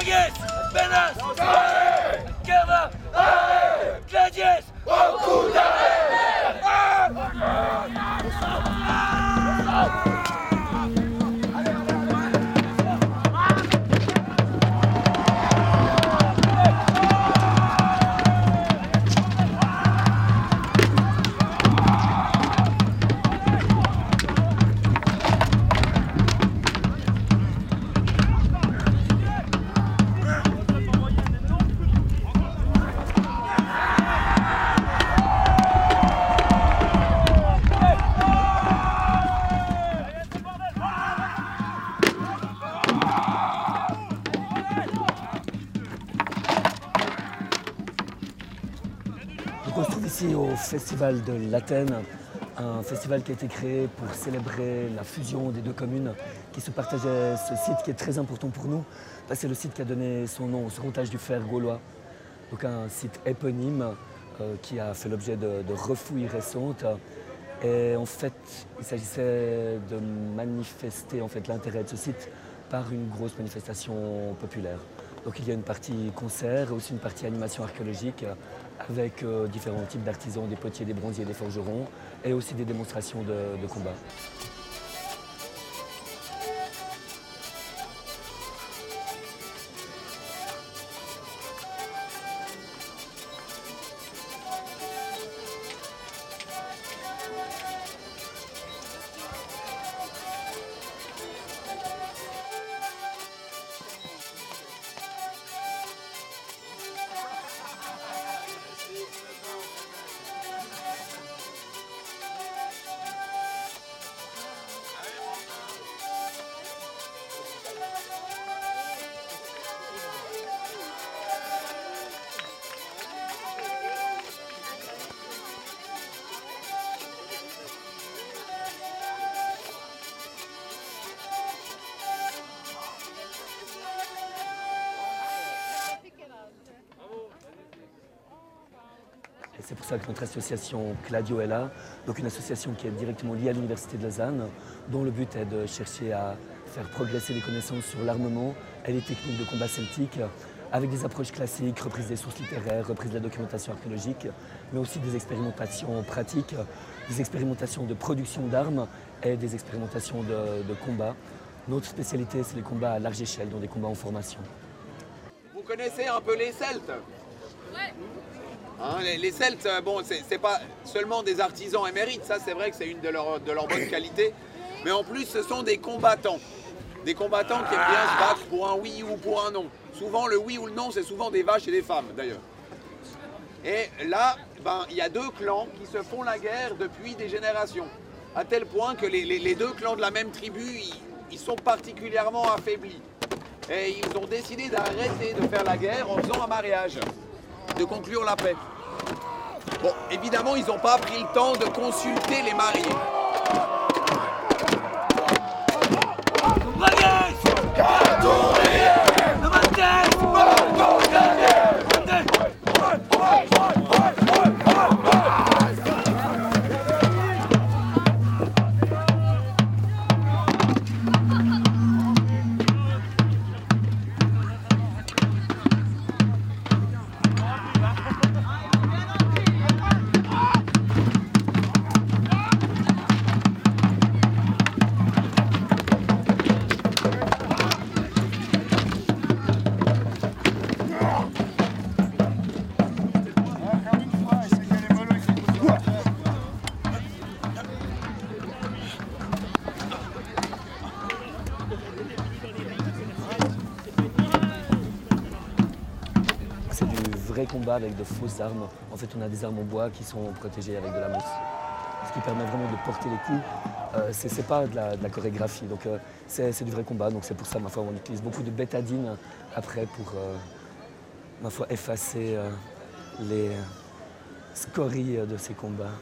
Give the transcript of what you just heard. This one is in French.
Rogers, Benas, Kerva, Gladiès, au coup d'arrêt on se trouve ici au Festival de l'Athènes, un festival qui a été créé pour célébrer la fusion des deux communes qui se partageaient ce site qui est très important pour nous. C'est le site qui a donné son nom au second du fer gaulois. Donc un site éponyme euh, qui a fait l'objet de, de, refouilles récentes. Et en fait, il s'agissait de manifester en fait, l'intérêt de ce site par une grosse manifestation populaire. Donc il y a une partie concert et aussi une partie animation archéologique avec euh, différents types d'artisans, des potiers, des bronziers, des forgerons et aussi des démonstrations de, de combat. C'est pour ça que notre association Cladio est là, donc une association qui est directement liée à l'Université de Lausanne, dont le but est de chercher à faire progresser les connaissances sur l'armement et les techniques de combat celtique, avec des approches classiques, reprise des sources littéraires, reprise de la documentation archéologique, mais aussi des expérimentations pratiques, des expérimentations de production d'armes et des expérimentations de, de combat. Notre spécialité, c'est les combats à large échelle, donc des combats en formation. Vous connaissez un peu les Celtes? Ouais. Hein, les, Celtes, euh, bon, c'est pas seulement des artisans émérites, ça c'est vrai que c'est une de leurs bonnes qualités, mais en plus ce sont des combattants. Des combattants qui aiment bien se battre pour un oui ou pour un non. Souvent le oui ou le non, c'est souvent des vaches et des femmes d'ailleurs. Et là, ben, il y a deux clans qui se font la guerre depuis des générations. À tel point que les, deux clans de la même tribu, sont particulièrement affaiblis. Et ils ont décidé d'arrêter de faire la guerre en faisant un mariage de conclure la paix. Bon, évidemment, ils n'ont pas pris le temps de consulter les mariés. Du vrai combat avec de fausses armes. En fait, on a des armes en bois qui sont protégées avec de la mousse. Ce qui permet vraiment de porter les coups. Euh, c'est pas de la, de la, chorégraphie, donc euh, c'est du vrai combat. Donc c'est pour ça, ma foi, on utilise beaucoup de bétadine après pour, euh, ma foi, effacer les scories de ces combats.